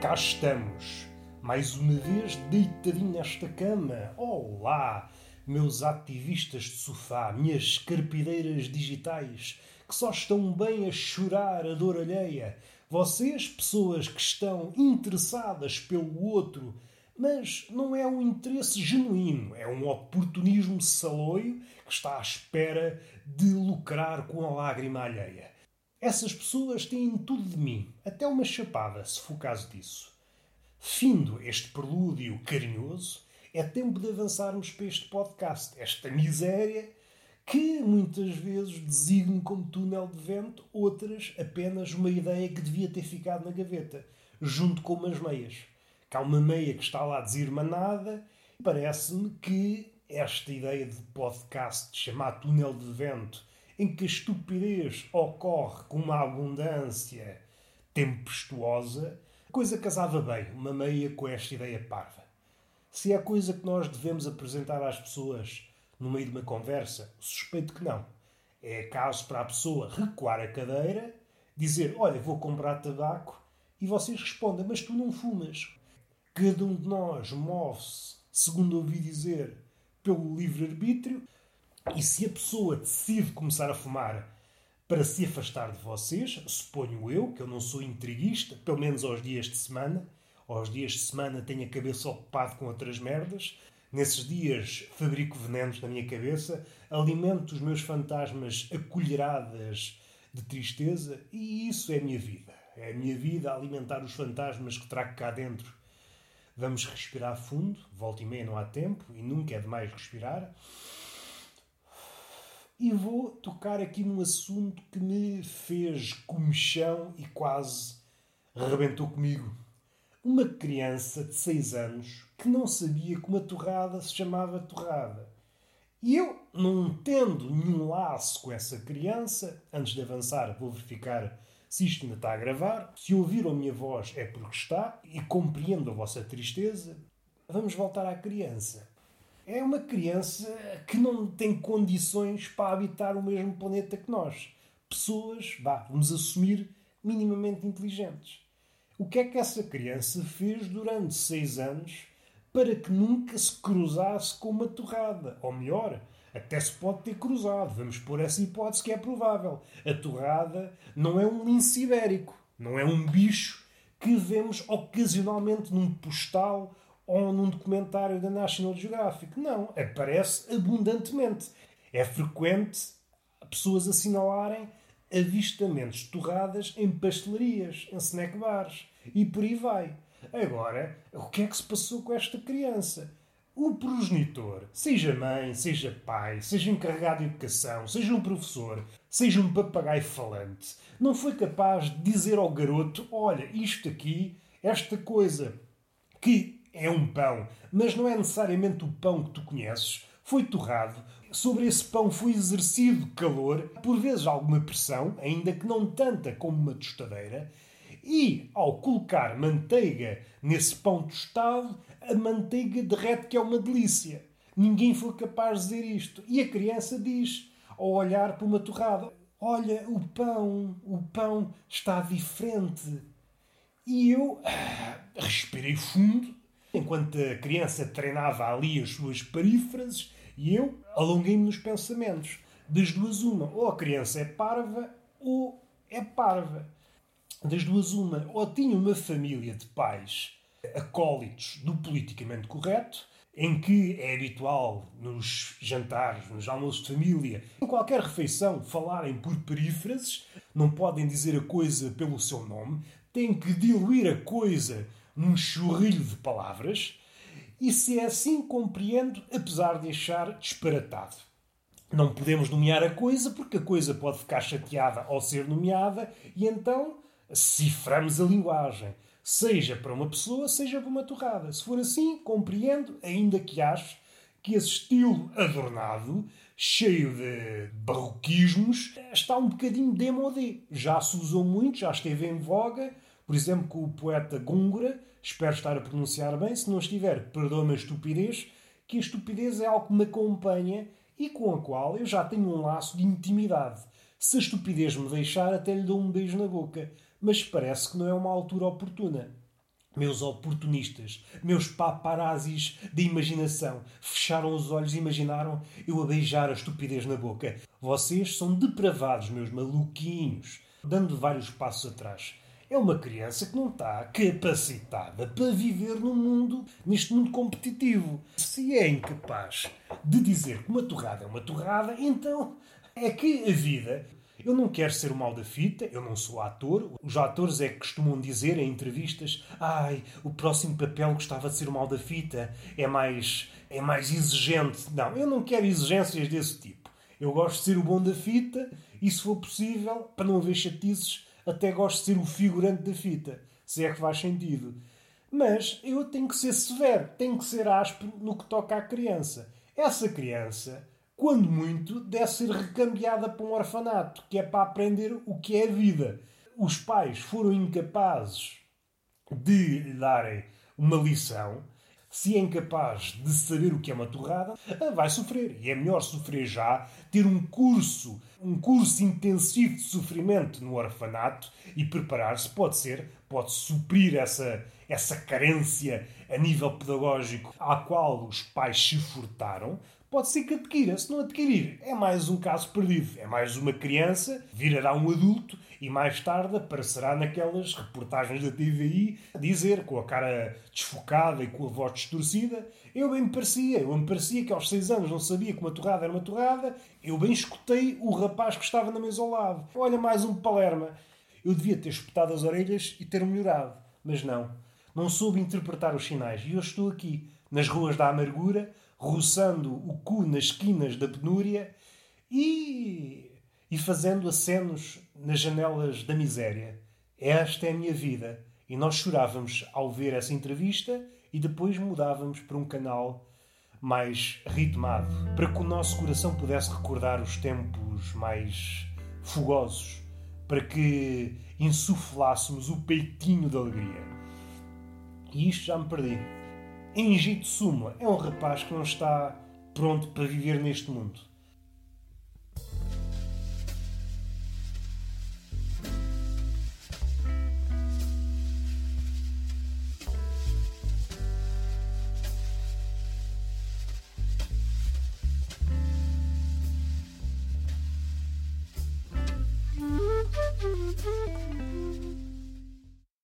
cá estamos, mais uma vez deitadinho nesta cama. Olá, meus ativistas de sofá, minhas carpideiras digitais, que só estão bem a chorar a dor alheia. Vocês, pessoas que estão interessadas pelo outro, mas não é um interesse genuíno, é um oportunismo saloio que está à espera de lucrar com a lágrima alheia. Essas pessoas têm tudo de mim, até uma chapada, se for caso disso. Findo este prelúdio carinhoso, é tempo de avançarmos para este podcast, esta miséria que muitas vezes designo como túnel de vento, outras apenas uma ideia que devia ter ficado na gaveta, junto com umas meias. Que há uma meia que está lá desirmanada, parece-me que esta ideia de podcast chamado túnel de vento em que a estupidez ocorre com uma abundância tempestuosa, coisa casava bem, uma meia com esta ideia parva. Se é coisa que nós devemos apresentar às pessoas no meio de uma conversa, suspeito que não. É caso para a pessoa recuar a cadeira, dizer: Olha, vou comprar tabaco, e vocês respondem: Mas tu não fumas. Cada um de nós move-se, segundo ouvi dizer, pelo livre-arbítrio, e se a pessoa decide começar a fumar para se afastar de vocês, suponho eu, que eu não sou intriguista, pelo menos aos dias de semana, aos dias de semana tenho a cabeça ocupada com outras merdas, nesses dias fabrico venenos na minha cabeça, alimento os meus fantasmas a colheradas de tristeza e isso é a minha vida. É a minha vida alimentar os fantasmas que trago cá dentro. Vamos respirar fundo, volta e meia não há tempo e nunca é demais respirar. E vou tocar aqui num assunto que me fez comichão e quase rebentou comigo. Uma criança de 6 anos que não sabia que uma torrada se chamava torrada. E eu, não tendo nenhum laço com essa criança, antes de avançar, vou verificar se isto ainda está a gravar. Se ouviram a minha voz é porque está e compreendo a vossa tristeza. Vamos voltar à criança é uma criança que não tem condições para habitar o mesmo planeta que nós. Pessoas, vá, vamos assumir, minimamente inteligentes. O que é que essa criança fez durante seis anos para que nunca se cruzasse com uma torrada? Ou melhor, até se pode ter cruzado. Vamos pôr essa hipótese que é provável. A torrada não é um lince ibérico, não é um bicho que vemos ocasionalmente num postal ou num documentário da National Geographic. Não, aparece abundantemente. É frequente pessoas assinalarem avistamentos torradas em pastelarias, em snack bars e por aí vai. Agora, o que é que se passou com esta criança? O progenitor, seja mãe, seja pai, seja encarregado de educação, seja um professor, seja um papagaio falante, não foi capaz de dizer ao garoto: olha, isto aqui, esta coisa que é um pão, mas não é necessariamente o pão que tu conheces. Foi torrado, sobre esse pão foi exercido calor, por vezes alguma pressão, ainda que não tanta como uma tostadeira, e ao colocar manteiga nesse pão tostado, a manteiga derrete que é uma delícia. Ninguém foi capaz de dizer isto. E a criança diz, ao olhar para uma torrada: Olha, o pão, o pão está diferente. E eu ah, respirei fundo enquanto a criança treinava ali as suas perífrases e eu alonguei-me nos pensamentos. Das duas, uma, ou a criança é parva ou é parva. Das duas, uma, ou tinha uma família de pais acólitos do politicamente correto, em que é habitual nos jantares, nos almoços de família, em qualquer refeição, falarem por perífrases, não podem dizer a coisa pelo seu nome, têm que diluir a coisa num churrilho de palavras, e se é assim compreendo, apesar de achar disparatado. Não podemos nomear a coisa porque a coisa pode ficar chateada ao ser nomeada e então ciframos a linguagem, seja para uma pessoa, seja para uma torrada. Se for assim, compreendo, ainda que ache que esse estilo adornado, cheio de barroquismos, está um bocadinho demodé. Já se usou muito, já esteve em voga, por exemplo, com o poeta Góngora, espero estar a pronunciar bem, se não estiver, perdoa-me a estupidez, que a estupidez é algo que me acompanha e com a qual eu já tenho um laço de intimidade. Se a estupidez me deixar, até lhe dou um beijo na boca, mas parece que não é uma altura oportuna. Meus oportunistas, meus paparazzis de imaginação, fecharam os olhos e imaginaram eu a beijar a estupidez na boca. Vocês são depravados, meus maluquinhos, dando vários passos atrás. É uma criança que não está capacitada para viver no mundo, neste mundo competitivo. Se é incapaz de dizer que uma torrada é uma torrada, então é que a vida eu não quero ser o mal da fita, eu não sou ator. Os atores é que costumam dizer em entrevistas: ai, o próximo papel gostava de ser o mal da fita, é mais, é mais exigente. Não, eu não quero exigências desse tipo. Eu gosto de ser o bom da fita e, se for possível, para não haver chatices, até gosto de ser o figurante da fita, se é que faz sentido. Mas eu tenho que ser severo, tenho que ser áspero no que toca à criança. Essa criança quando muito, deve ser recambiada para um orfanato, que é para aprender o que é a vida. Os pais foram incapazes de lhe darem uma lição. Se é incapaz de saber o que é uma torrada, vai sofrer. E é melhor sofrer já, ter um curso, um curso intensivo de sofrimento no orfanato e preparar-se. Pode ser, pode suprir essa, essa carência a nível pedagógico à qual os pais se furtaram, pode ser que adquira. Se não adquirir, é mais um caso perdido. É mais uma criança, virará um adulto e mais tarde aparecerá naquelas reportagens da TVI a dizer, com a cara desfocada e com a voz distorcida, eu bem me parecia, eu me parecia que aos seis anos não sabia que uma torrada era uma torrada, eu bem escutei o rapaz que estava na mesa ao lado. Olha, mais um palerma. Eu devia ter espetado as orelhas e ter melhorado, mas não. Não soube interpretar os sinais e eu estou aqui, nas ruas da amargura, roçando o cu nas esquinas da penúria e, e fazendo acenos nas janelas da miséria. Esta é a minha vida. E nós chorávamos ao ver essa entrevista e depois mudávamos para um canal mais ritmado, para que o nosso coração pudesse recordar os tempos mais fogosos, para que insuflássemos o peitinho de alegria. E isto já me perdi. Engito Suma é um rapaz que não está pronto para viver neste mundo.